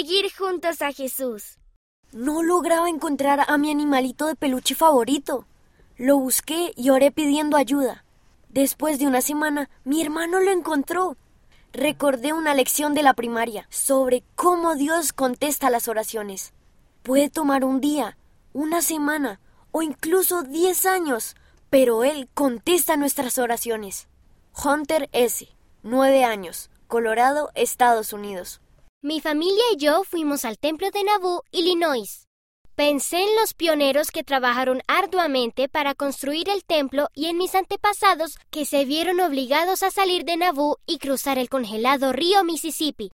seguir juntos a Jesús. No lograba encontrar a mi animalito de peluche favorito. Lo busqué y oré pidiendo ayuda. Después de una semana, mi hermano lo encontró. Recordé una lección de la primaria sobre cómo Dios contesta las oraciones. Puede tomar un día, una semana o incluso diez años, pero Él contesta nuestras oraciones. Hunter S., nueve años, Colorado, Estados Unidos. Mi familia y yo fuimos al templo de Nauvoo, Illinois. Pensé en los pioneros que trabajaron arduamente para construir el templo y en mis antepasados que se vieron obligados a salir de Nauvoo y cruzar el congelado río Mississippi.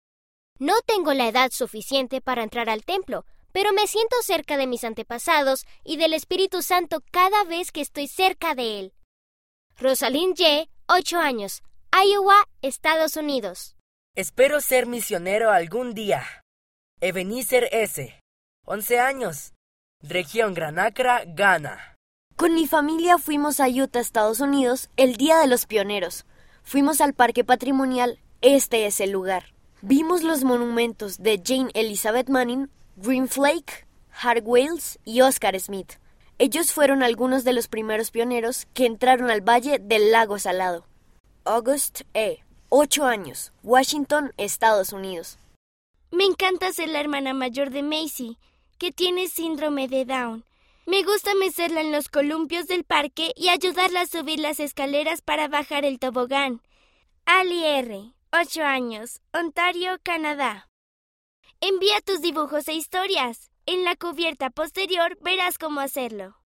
No tengo la edad suficiente para entrar al templo, pero me siento cerca de mis antepasados y del Espíritu Santo cada vez que estoy cerca de él. Rosalind Y., 8 años, Iowa, Estados Unidos. Espero ser misionero algún día. Ebenezer S., 11 años, región Granacra, Ghana. Con mi familia fuimos a Utah, Estados Unidos, el Día de los Pioneros. Fuimos al Parque Patrimonial, este es el lugar. Vimos los monumentos de Jane Elizabeth Manning, Green Flake, Hart Wales y Oscar Smith. Ellos fueron algunos de los primeros pioneros que entraron al Valle del Lago Salado. August E., 8 años, Washington, Estados Unidos. Me encanta ser la hermana mayor de Macy, que tiene síndrome de Down. Me gusta mecerla en los columpios del parque y ayudarla a subir las escaleras para bajar el tobogán. Ali R., 8 años, Ontario, Canadá. Envía tus dibujos e historias. En la cubierta posterior verás cómo hacerlo.